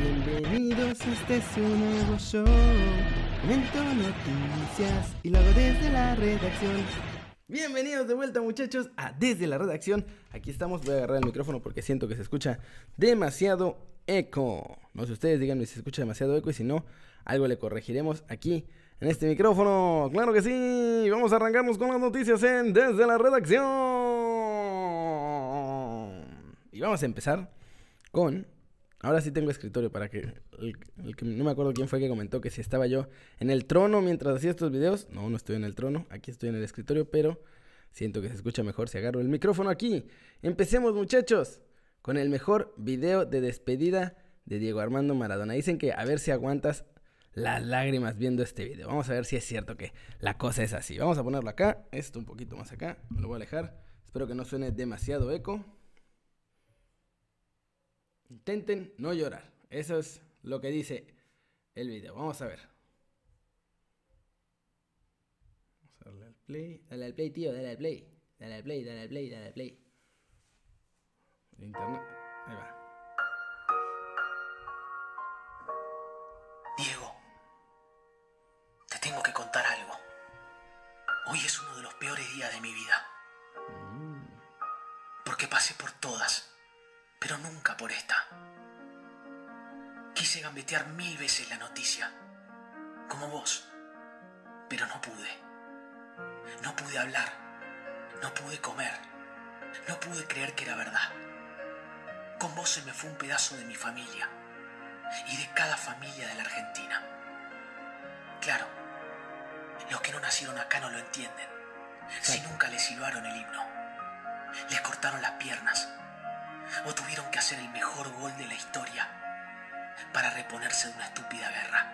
Bienvenidos, este es un nuevo show. Comento noticias y lo desde la redacción. Bienvenidos de vuelta muchachos a Desde la Redacción. Aquí estamos, voy a agarrar el micrófono porque siento que se escucha demasiado eco. No sé ustedes, díganme si se escucha demasiado eco y si no, algo le corregiremos aquí en este micrófono. Claro que sí, vamos a arrancarnos con las noticias en Desde la Redacción. Y vamos a empezar con... Ahora sí tengo escritorio para que. No me acuerdo quién fue que comentó que si estaba yo en el trono mientras hacía estos videos. No, no estoy en el trono, aquí estoy en el escritorio, pero siento que se escucha mejor si agarro el micrófono aquí. Empecemos muchachos con el mejor video de despedida de Diego Armando Maradona. Dicen que a ver si aguantas las lágrimas viendo este video. Vamos a ver si es cierto que la cosa es así. Vamos a ponerlo acá, esto un poquito más acá, me lo voy a alejar. Espero que no suene demasiado eco. Intenten no llorar. Eso es lo que dice el video. Vamos a ver. Vamos a darle al play. Dale al play, tío, dale al play. Dale al play, dale al play, dale al play. El internet. Ahí va. Diego, te tengo que contar algo. Hoy es uno de los peores días de mi vida. Porque pasé por todas, pero nunca por esta. Quise gambetear mil veces la noticia, como vos, pero no pude. No pude hablar, no pude comer, no pude creer que era verdad. Con vos se me fue un pedazo de mi familia y de cada familia de la Argentina. Claro, los que no nacieron acá no lo entienden. Si nunca les silbaron el himno, les cortaron las piernas o tuvieron que hacer el mejor gol de la historia para reponerse de una estúpida guerra.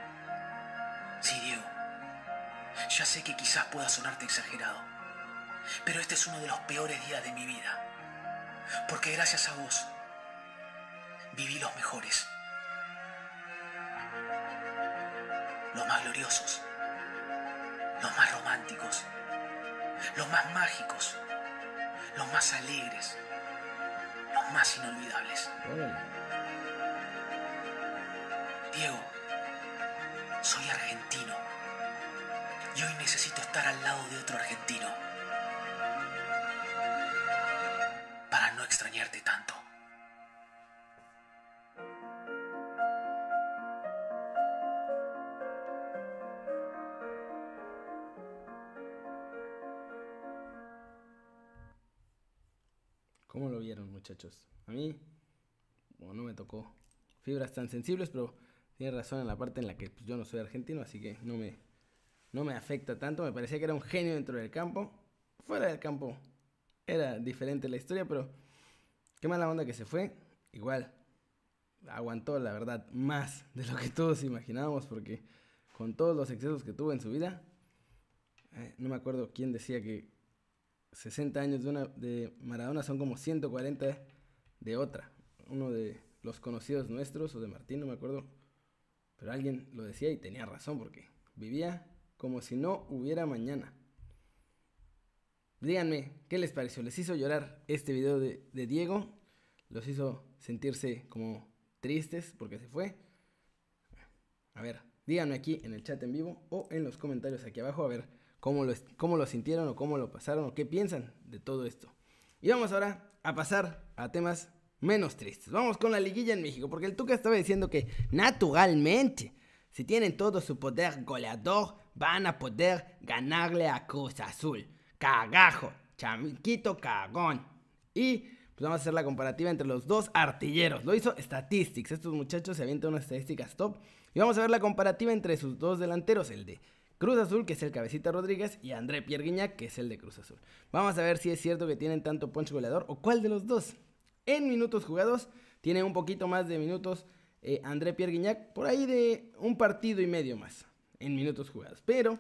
Sí, Diego, ya sé que quizás pueda sonarte exagerado, pero este es uno de los peores días de mi vida, porque gracias a vos viví los mejores. los más gloriosos, los más románticos, los más mágicos, los más alegres, los más inolvidables. Diego, soy argentino y hoy necesito estar al lado de otro argentino para no extrañarte tanto. A mí, no me tocó fibras tan sensibles, pero tiene razón en la parte en la que pues, yo no soy argentino, así que no me, no me afecta tanto. Me parecía que era un genio dentro del campo. Fuera del campo era diferente la historia, pero qué mala onda que se fue. Igual, aguantó, la verdad, más de lo que todos imaginábamos, porque con todos los excesos que tuvo en su vida, eh, no me acuerdo quién decía que 60 años de, una, de Maradona son como 140 de otra. Uno de los conocidos nuestros, o de Martín, no me acuerdo. Pero alguien lo decía y tenía razón, porque vivía como si no hubiera mañana. Díganme, ¿qué les pareció? ¿Les hizo llorar este video de, de Diego? ¿Los hizo sentirse como tristes porque se fue? A ver, díganme aquí en el chat en vivo o en los comentarios aquí abajo a ver cómo lo, sintieron o cómo lo pasaron o qué piensan de todo esto. Y vamos ahora a pasar a temas menos tristes. Vamos con la liguilla en México, porque el Tuca estaba diciendo que naturalmente, si tienen todo su poder goleador, van a poder ganarle a Cruz Azul. Cagajo, chamiquito cagón. Y pues vamos a hacer la comparativa entre los dos artilleros. Lo hizo Statistics. Estos muchachos se avientan unas estadísticas top. Y vamos a ver la comparativa entre sus dos delanteros, el de Cruz Azul, que es el Cabecita Rodríguez, y André Pierre Guignac, que es el de Cruz Azul. Vamos a ver si es cierto que tienen tanto punch goleador o cuál de los dos. En minutos jugados, tiene un poquito más de minutos eh, André Pierre Guignac, por ahí de un partido y medio más en minutos jugados. Pero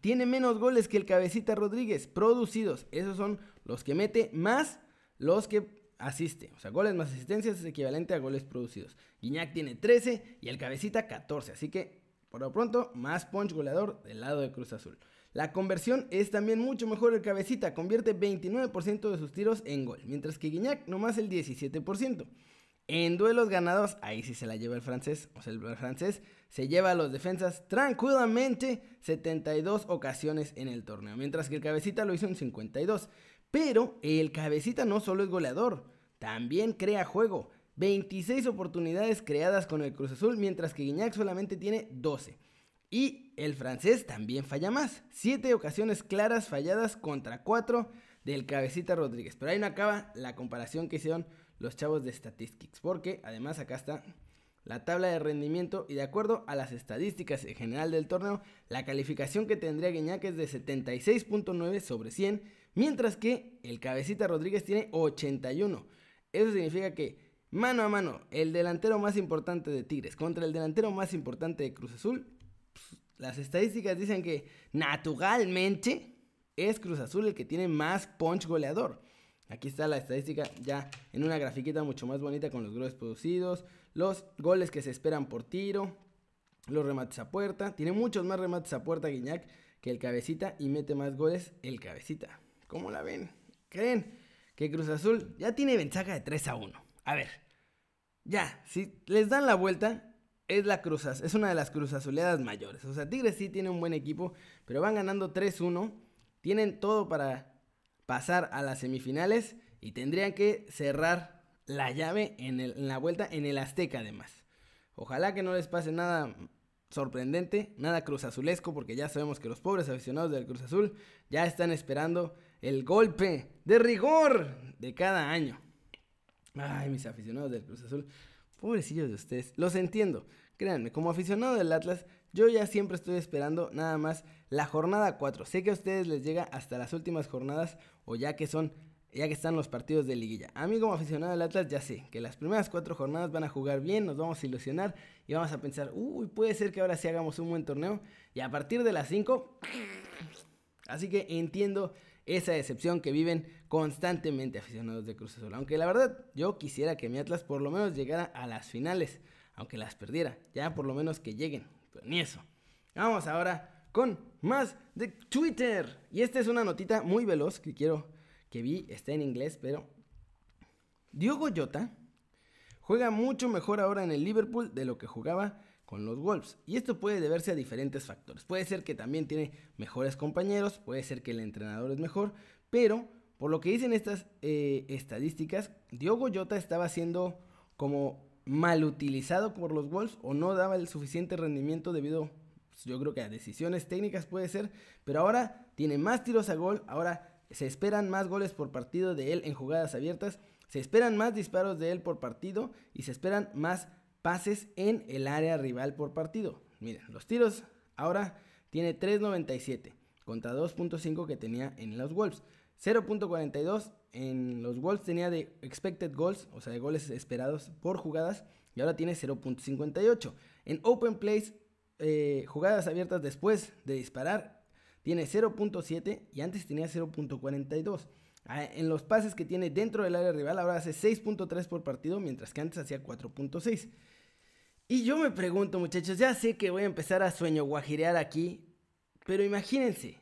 tiene menos goles que el Cabecita Rodríguez, producidos. Esos son los que mete más los que asiste. O sea, goles más asistencias es equivalente a goles producidos. Guiñac tiene 13 y el Cabecita 14. Así que por lo pronto, más punch goleador del lado de Cruz Azul. La conversión es también mucho mejor el cabecita, convierte 29% de sus tiros en gol, mientras que Guiñac nomás el 17%. En duelos ganados, ahí sí se la lleva el francés. O sea, el francés se lleva a los defensas tranquilamente 72 ocasiones en el torneo. Mientras que el cabecita lo hizo en 52. Pero el cabecita no solo es goleador, también crea juego. 26 oportunidades creadas con el Cruz Azul, mientras que Guiñac solamente tiene 12. Y el francés también falla más. 7 ocasiones claras falladas contra 4 del cabecita Rodríguez. Pero ahí no acaba la comparación que hicieron los chavos de Statistics. Porque además acá está la tabla de rendimiento y de acuerdo a las estadísticas en general del torneo, la calificación que tendría Guiñac es de 76.9 sobre 100, mientras que el cabecita Rodríguez tiene 81. Eso significa que mano a mano, el delantero más importante de Tigres contra el delantero más importante de Cruz Azul, las estadísticas dicen que naturalmente es Cruz Azul el que tiene más punch goleador. Aquí está la estadística ya en una grafiquita mucho más bonita con los goles producidos, los goles que se esperan por tiro, los remates a puerta. Tiene muchos más remates a puerta Guiñac que el cabecita y mete más goles el cabecita. ¿Cómo la ven? ¿Creen que Cruz Azul ya tiene ventaja de 3 a 1? A ver, ya, si les dan la vuelta, es la Cruz es una de las Cruz Azuleadas mayores. O sea, Tigres sí tiene un buen equipo, pero van ganando 3-1. Tienen todo para pasar a las semifinales y tendrían que cerrar la llave en, la vuelta en el Azteca además. Ojalá que no les pase nada sorprendente, nada cruzazulesco, porque ya sabemos que los pobres aficionados del Cruz Azul ya están esperando el golpe de rigor de cada año. Ay, mis aficionados del Cruz Azul, pobrecillos de ustedes, los entiendo. Créanme, como aficionado del Atlas, yo ya siempre estoy esperando nada más la jornada 4. Sé que a ustedes les llega hasta las últimas jornadas o ya que son ya que están los partidos de liguilla. A mí como aficionado del Atlas ya sé que las primeras cuatro jornadas van a jugar bien, nos vamos a ilusionar y vamos a pensar, uy, puede ser que ahora sí hagamos un buen torneo. Y a partir de las 5, así que entiendo esa decepción que viven constantemente aficionados de Cruz Azul. Aunque la verdad yo quisiera que mi Atlas por lo menos llegara a las finales, aunque las perdiera, ya por lo menos que lleguen ni eso. Vamos ahora con más de Twitter. Y esta es una notita muy veloz que quiero que vi, está en inglés, pero Diogo Jota juega mucho mejor ahora en el Liverpool de lo que jugaba con los Wolves. Y esto puede deberse a diferentes factores. Puede ser que también tiene mejores compañeros, puede ser que el entrenador es mejor, pero por lo que dicen estas eh, estadísticas, Diogo Jota estaba siendo como mal utilizado por los Wolves o no daba el suficiente rendimiento debido, pues, yo creo que a decisiones técnicas puede ser, pero ahora tiene más tiros a gol, ahora se esperan más goles por partido de él en jugadas abiertas, se esperan más disparos de él por partido y se esperan más pases en el área rival por partido. Miren, los tiros ahora tiene 3.97 contra 2.5 que tenía en los Wolves. 0.42 en los Wolves tenía de expected goals, o sea, de goles esperados por jugadas, y ahora tiene 0.58. En open plays, eh, jugadas abiertas después de disparar, tiene 0.7 y antes tenía 0.42. Ah, en los pases que tiene dentro del área rival, ahora hace 6.3 por partido, mientras que antes hacía 4.6. Y yo me pregunto, muchachos, ya sé que voy a empezar a sueño guajirear aquí, pero imagínense,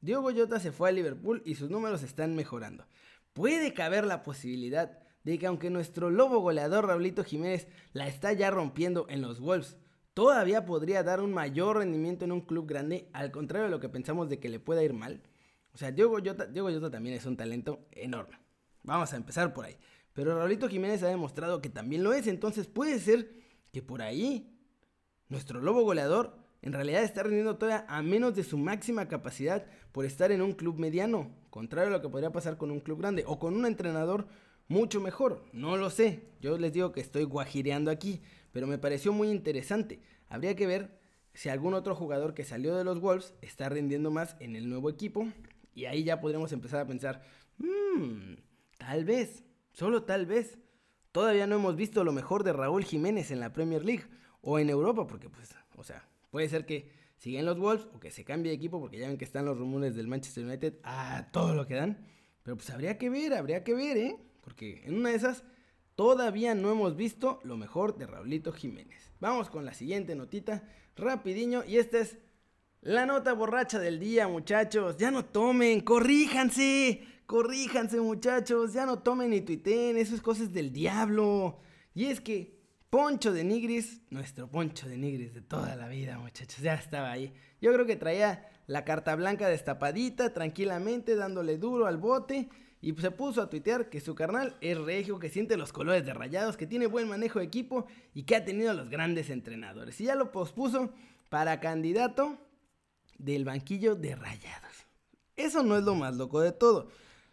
Diogo Jota se fue a Liverpool y sus números están mejorando. Puede caber la posibilidad de que aunque nuestro lobo goleador Raulito Jiménez la está ya rompiendo en los Wolves, todavía podría dar un mayor rendimiento en un club grande, al contrario de lo que pensamos de que le pueda ir mal. O sea, Diogo Jota también es un talento enorme. Vamos a empezar por ahí. Pero Raulito Jiménez ha demostrado que también lo es, entonces puede ser que por ahí nuestro lobo goleador en realidad está rindiendo todavía a menos de su máxima capacidad por estar en un club mediano, contrario a lo que podría pasar con un club grande o con un entrenador mucho mejor. No lo sé, yo les digo que estoy guajireando aquí, pero me pareció muy interesante. Habría que ver si algún otro jugador que salió de los Wolves está rindiendo más en el nuevo equipo y ahí ya podríamos empezar a pensar, mmm, tal vez, solo tal vez. Todavía no hemos visto lo mejor de Raúl Jiménez en la Premier League o en Europa, porque pues, o sea, Puede ser que siguen los Wolves o que se cambie de equipo porque ya ven que están los rumores del Manchester United a todo lo que dan. Pero pues habría que ver, habría que ver, ¿eh? Porque en una de esas todavía no hemos visto lo mejor de Raulito Jiménez. Vamos con la siguiente notita, rapidiño, y esta es la nota borracha del día, muchachos. Ya no tomen, corríjanse, corríjanse, muchachos. Ya no tomen ni tuiteen, eso es cosas del diablo. Y es que Poncho de Nigris, nuestro Poncho de Nigris de toda la vida, muchachos, ya estaba ahí. Yo creo que traía la carta blanca destapadita, tranquilamente, dándole duro al bote. Y se puso a tuitear que su carnal es regio, que siente los colores de rayados, que tiene buen manejo de equipo y que ha tenido los grandes entrenadores. Y ya lo pospuso para candidato del banquillo de rayados. Eso no es lo más loco de todo.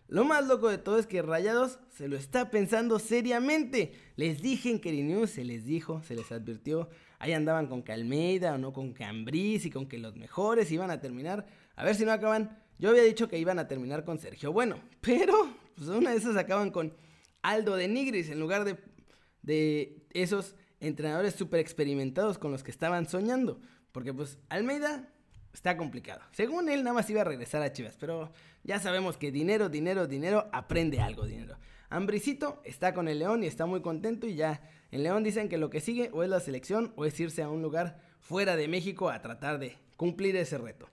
Lo más loco de todo es que Rayados se lo está pensando seriamente. Les dije en Keri se les dijo, se les advirtió. Ahí andaban con Calmeida o no con Cambriz y con que los mejores iban a terminar. A ver si no acaban. Yo había dicho que iban a terminar con Sergio Bueno, pero pues una de esas acaban con Aldo de Nigris en lugar de, de esos entrenadores súper experimentados con los que estaban soñando. Porque pues Almeida está complicado. Según él, nada más iba a regresar a Chivas, pero ya sabemos que dinero, dinero, dinero, aprende algo, dinero. Ambricito está con el León y está muy contento y ya en León dicen que lo que sigue o es la selección o es irse a un lugar fuera de México a tratar de cumplir ese reto.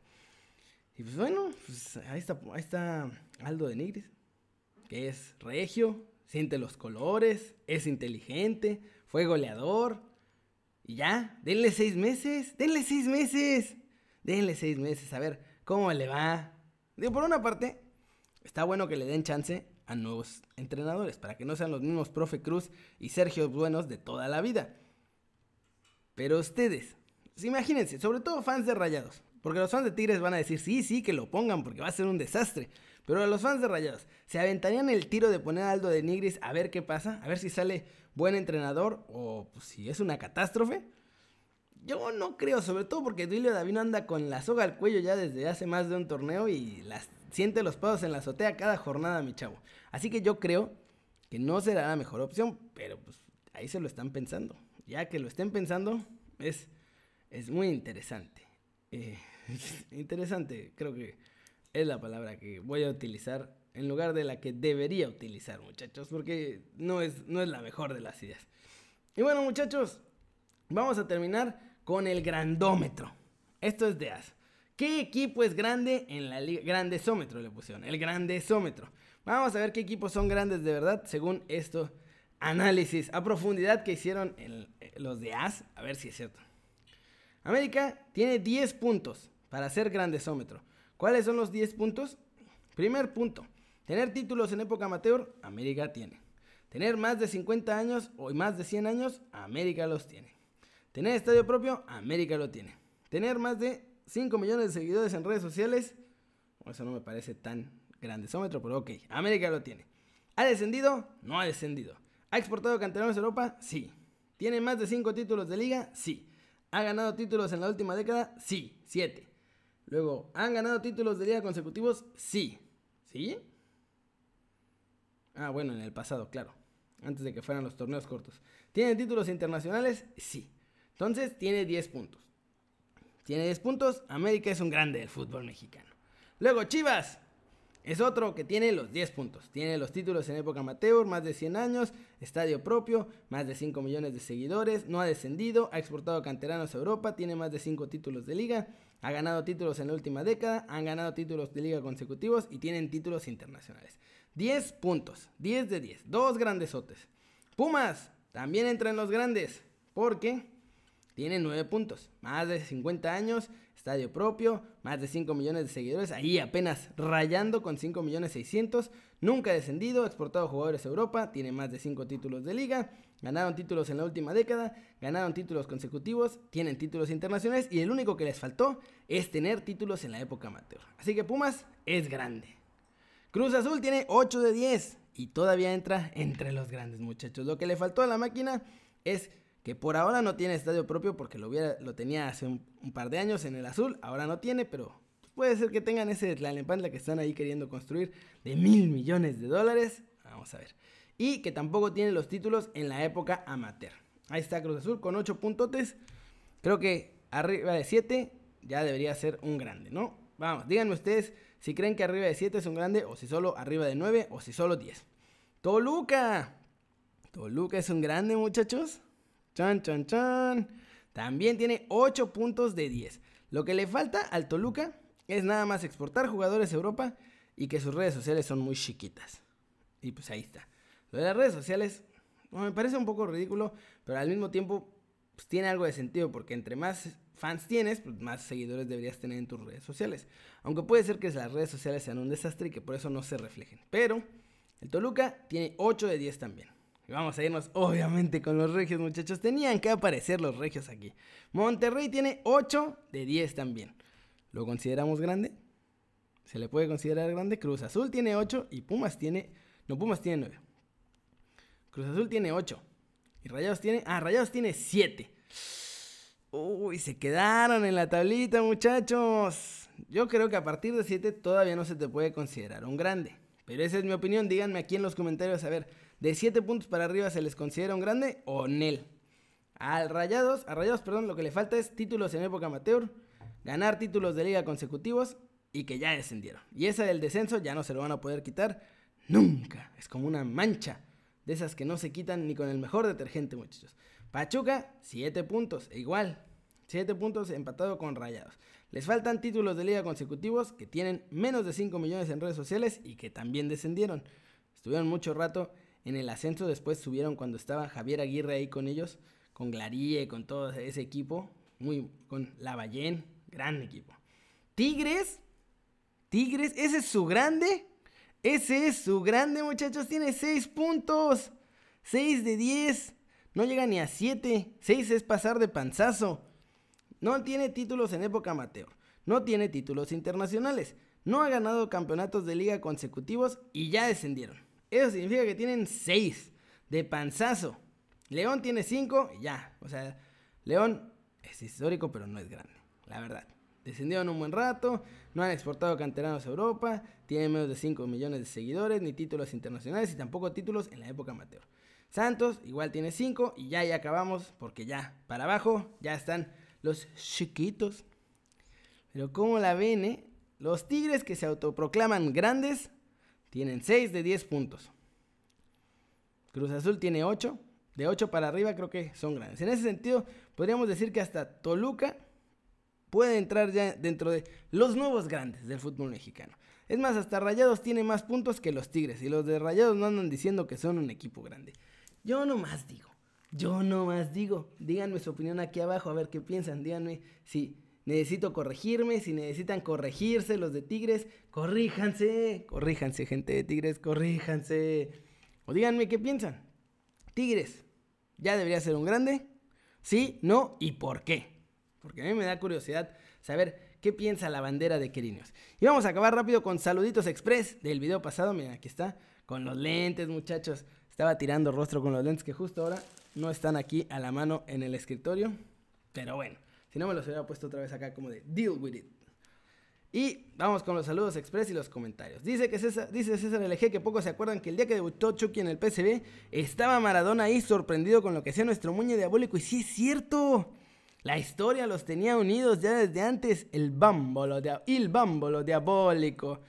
Y pues bueno, pues ahí, está, ahí está Aldo de Nigris, que es regio, siente los colores, es inteligente, fue goleador. Y ya, denle seis meses, denle seis meses. Denle seis meses a ver cómo le va. Digo, por una parte, está bueno que le den chance a nuevos entrenadores para que no sean los mismos Profe Cruz y Sergio Buenos de toda la vida. Pero ustedes, imagínense, sobre todo fans de Rayados, porque los fans de Tigres van a decir, sí, sí, que lo pongan porque va a ser un desastre. Pero los fans de Rayados, ¿se aventarían el tiro de poner a Aldo de Nigris a ver qué pasa? A ver si sale buen entrenador o pues, si es una catástrofe. Yo no creo, sobre todo porque Duilio Davino anda con la soga al cuello ya desde hace más de un torneo y las, siente los pasos en la azotea cada jornada, mi chavo. Así que yo creo que no será la mejor opción, pero pues ahí se lo están pensando. Ya que lo estén pensando, es, es muy interesante. Eh, interesante, creo que es la palabra que voy a utilizar en lugar de la que debería utilizar, muchachos, porque no es, no es la mejor de las ideas. Y bueno, muchachos, vamos a terminar con el grandómetro. Esto es de AS. ¿Qué equipo es grande en la liga? Grandesómetro le pusieron, el grandesómetro. Vamos a ver qué equipos son grandes de verdad según esto análisis a profundidad que hicieron los de AS. A ver si es cierto. América tiene 10 puntos para ser grandesómetro. ¿Cuáles son los 10 puntos? Primer punto, tener títulos en época amateur, América tiene. Tener más de 50 años o más de 100 años, América los tiene. Tener estadio propio, América lo tiene. Tener más de 5 millones de seguidores en redes sociales, eso no me parece tan grandesómetro, pero ok, América lo tiene. ¿Ha descendido? No ha descendido. ¿Ha exportado canteranos a Europa? Sí. ¿Tiene más de 5 títulos de liga? Sí. ¿Ha ganado títulos en la última década? Sí, 7. Luego, ¿han ganado títulos de liga consecutivos? Sí. ¿Sí? Ah, bueno, en el pasado, claro. Antes de que fueran los torneos cortos. ¿Tiene títulos internacionales? Sí. Entonces tiene 10 puntos. Tiene 10 puntos. América es un grande del fútbol mexicano. Luego Chivas. Es otro que tiene los 10 puntos. Tiene los títulos en época amateur, más de 100 años, estadio propio, más de 5 millones de seguidores, no ha descendido, ha exportado canteranos a Europa, tiene más de 5 títulos de liga, ha ganado títulos en la última década, han ganado títulos de liga consecutivos y tienen títulos internacionales. 10 puntos, 10 de 10, dos grandesotes. Pumas también entra en los grandes, porque tiene 9 puntos, más de 50 años, estadio propio, más de 5 millones de seguidores, ahí apenas rayando con 5 millones 600, nunca ha descendido, exportado jugadores a Europa, tiene más de 5 títulos de liga, ganaron títulos en la última década, ganaron títulos consecutivos, tienen títulos internacionales y el único que les faltó es tener títulos en la época amateur. Así que Pumas es grande. Cruz Azul tiene 8 de 10 y todavía entra entre los grandes muchachos. Lo que le faltó a la máquina es que por ahora no tiene estadio propio porque lo, tenía hace un, par de años en el azul, ahora no tiene, pero puede ser que tengan ese Tlalnepantla que están ahí queriendo construir de mil millones de dólares, vamos a ver, y que tampoco tiene los títulos en la época amateur. Ahí está Cruz Azul con 8 puntotes, creo que arriba de 7 ya debería ser un grande, ¿no? Vamos, díganme ustedes si creen que arriba de 7 es un grande o si solo arriba de 9 o si solo 10. Toluca. Toluca es un grande, muchachos. Chan, chan, chan. También tiene 8 puntos de 10. Lo que le falta al Toluca es nada más exportar jugadores a Europa y que sus redes sociales son muy chiquitas. Y pues ahí está. Lo de las redes sociales, me parece un poco ridículo, pero al mismo tiempo pues, tiene algo de sentido, porque entre más fans tienes, pues más seguidores deberías tener en tus redes sociales. Aunque puede ser que las redes sociales sean un desastre y que por eso no se reflejen. Pero el Toluca tiene 8 de 10 también. Y vamos a irnos obviamente con los regios, muchachos. Tenían que aparecer los regios aquí. Monterrey tiene 8 de 10 también. ¿Lo consideramos grande? Se le puede considerar grande. Cruz Azul tiene 8 y Pumas tiene... No, Pumas tiene 9. Cruz Azul tiene 8. Y Rayados tiene... Ah, Rayados tiene 7. Uy, se quedaron en la tablita, muchachos. Yo creo que a partir de 7 todavía no se te puede considerar un grande. Pero esa es mi opinión. Díganme aquí en los comentarios a ver, ¿de 7 puntos para arriba se les considera un grande o nel? Al Rayados, a Rayados, perdón, lo que le falta es títulos en época amateur, ganar títulos de liga consecutivos y que ya descendieron. Y esa del descenso ya no se lo van a poder quitar nunca. Es como una mancha de esas que no se quitan ni con el mejor detergente, muchachos. Pachuca, 7 puntos, e igual. 7 puntos empatado con Rayados. Les faltan títulos de liga consecutivos que tienen menos de 5 millones en redes sociales y que también descendieron. Estuvieron mucho rato en el ascenso, después subieron cuando estaba Javier Aguirre ahí con ellos, con Glarie, con todo ese equipo, muy con Lavallén, gran equipo. Tigres, Tigres, ese es su grande. Ese es su grande, muchachos. Tiene 6 puntos. 6 de 10. No llega ni a 7. 6 es pasar de panzazo. No tiene títulos en época amateur. No tiene títulos internacionales. No ha ganado campeonatos de liga consecutivos y ya descendieron. Eso significa que tienen 6 de panzazo. León tiene 5 y ya. O sea, León es histórico, pero no es grande. La verdad. Descendieron un buen rato, no han exportado canteranos a Europa, tienen menos de 5 millones de seguidores, ni títulos internacionales y tampoco títulos en la época amateur. Santos igual tiene 5 y ya ya acabamos porque ya para abajo ya están los chiquitos. Pero como la ven, eh? Los Tigres que se autoproclaman grandes tienen 6 de 10 puntos. Cruz Azul tiene 8. De 8 para arriba creo que son grandes. En ese sentido, podríamos decir que hasta Toluca puede entrar ya dentro de los nuevos grandes del fútbol mexicano. Es más, hasta Rayados tiene más puntos que los Tigres y los de Rayados no andan diciendo que son un equipo grande. Yo no más digo, yo no más digo. Díganme su opinión aquí abajo, a ver qué piensan. Díganme si necesito corregirme, si necesitan corregirse los de Tigres, corríjanse, corríjanse gente de Tigres, corríjanse. O díganme qué piensan. Tigres, ¿ya debería ser un grande? ¿Sí? ¿No? ¿Y por qué? porque a mí me da curiosidad saber qué piensa la bandera de Querinos. Y vamos a acabar rápido con saluditos express del video pasado. Miren, aquí está, con los lentes, muchachos. Estaba tirando rostro con los lentes que justo ahora no están aquí a la mano en el escritorio. Pero bueno, si no me los hubiera puesto otra vez acá como de deal with it. Y vamos con los saludos express y los comentarios. Dice que César, dice César LG que pocos se acuerdan que el día que debutó Chucky en el PCB estaba Maradona ahí sorprendido con lo que hacía nuestro muñe diabólico. Y sí es cierto. La historia los tenía unidos ya desde antes. El bámbolo, el bámbolo diabólico.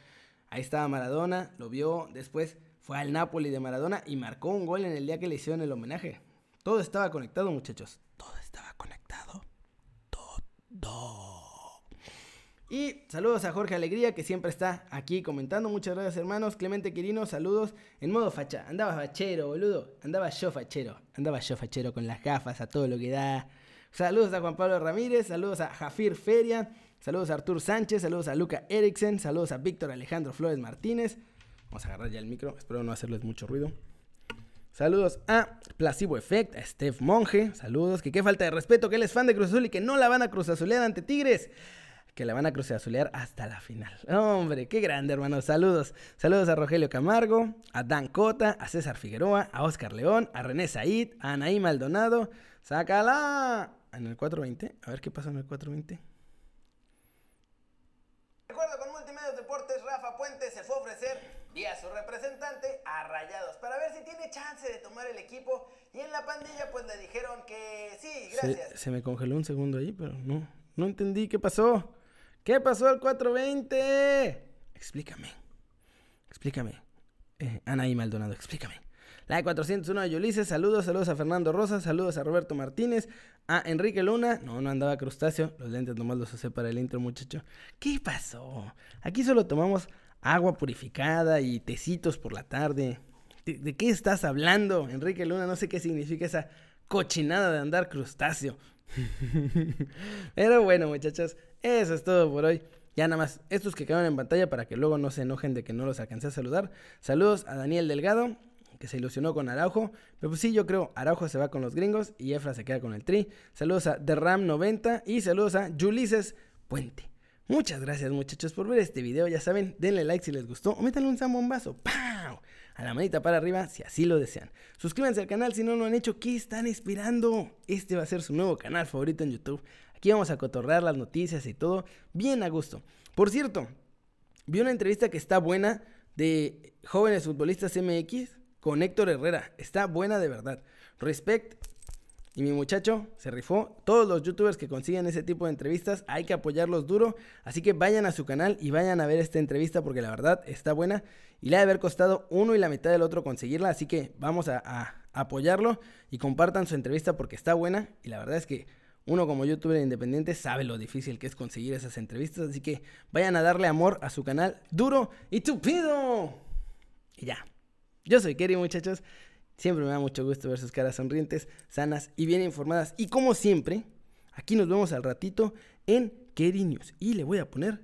Ahí estaba Maradona, lo vio. Después fue al Napoli de Maradona y marcó un gol en el día que le hicieron el homenaje. Todo estaba conectado, muchachos. Todo estaba conectado. Y saludos a Jorge Alegría, que siempre está aquí comentando. Muchas gracias, hermanos. Clemente Quirino, saludos. En modo facha. Andaba fachero, boludo. Andaba yo fachero. Andaba yo fachero con las gafas a todo lo que da. Saludos a Juan Pablo Ramírez, saludos a Jafir Feria, saludos a Artur Sánchez, saludos a Luca Eriksen, saludos a Víctor Alejandro Flores Martínez. Vamos a agarrar ya el micro, espero no hacerles mucho ruido. Saludos a Placebo Effect, a Steph Monge, saludos, que qué falta de respeto, que él es fan de Cruz Azul y que no la van a Cruz Azulear ante Tigres que la van a Cruz Azulear hasta la final. Hombre, qué grande, hermano. Saludos. Saludos a Rogelio Camargo, a Dan Cota, a César Figueroa, a Oscar León, a René Said, a Anaí Maldonado. ¡Sácala! en el 420. A ver qué pasa en el 420. Recuerdo con Multimedios Deportes, Rafa Puente se fue a ofrecer vía su representante a Rayados para ver si tiene chance de tomar el equipo. Y en la pandilla pues le dijeron que sí, gracias. Se, se me congeló un segundo ahí, pero no, no entendí qué pasó. ¿Qué pasó al 420? Explícame. Explícame. Eh, Anaí Maldonado, explícame. La de 401 de Ulises, saludos, saludos a Fernando Rosas, saludos a Roberto Martínez, a Enrique Luna, no, no andaba crustáceo, los lentes nomás los usé para el intro, muchacho. ¿Qué pasó? Aquí solo tomamos agua purificada y tecitos por la tarde. ¿De, qué estás hablando, Enrique Luna? No sé qué significa esa cochinada de andar crustáceo. Pero bueno, muchachos, eso es todo por hoy. Ya nada más, estos que quedaron en pantalla para que luego no se enojen de que no los alcancé a saludar. Saludos a Daniel Delgado, que se ilusionó con Araujo. Pero pues sí, yo creo Araujo se va con los gringos y Efra se queda con el Tri. Saludos a The Ram 90 y saludos a Ulises Puente. Muchas gracias muchachos por ver este video. Ya saben, denle like si les gustó o métanle un zambombazo. ¡Pau! A la manita para arriba si así lo desean. Suscríbanse al canal si no lo han hecho. ¿Qué están esperando? Este va a ser su nuevo canal favorito en YouTube. Aquí vamos a cotorrear las noticias y todo bien a gusto. Por cierto, vi una entrevista que está buena de jóvenes futbolistas MX con Héctor Herrera. Está buena de verdad. Respect y mi muchacho se rifó. Todos los youtubers que consiguen ese tipo de entrevistas hay que apoyarlos duro. Así que vayan a su canal y vayan a ver esta entrevista porque la verdad está buena. Y le ha de haber costado uno y la mitad del otro conseguirla. Así que vamos a, apoyarlo y compartan su entrevista porque está buena. Y la verdad es que uno como youtuber independiente sabe lo difícil que es conseguir esas entrevistas. Así que vayan a darle amor a su canal duro y tupido. Y ya. Yo soy Kerry muchachos. Siempre me da mucho gusto ver sus caras sonrientes, sanas y bien informadas. Y como siempre, aquí nos vemos al ratito en Kerry News. Y le voy a poner...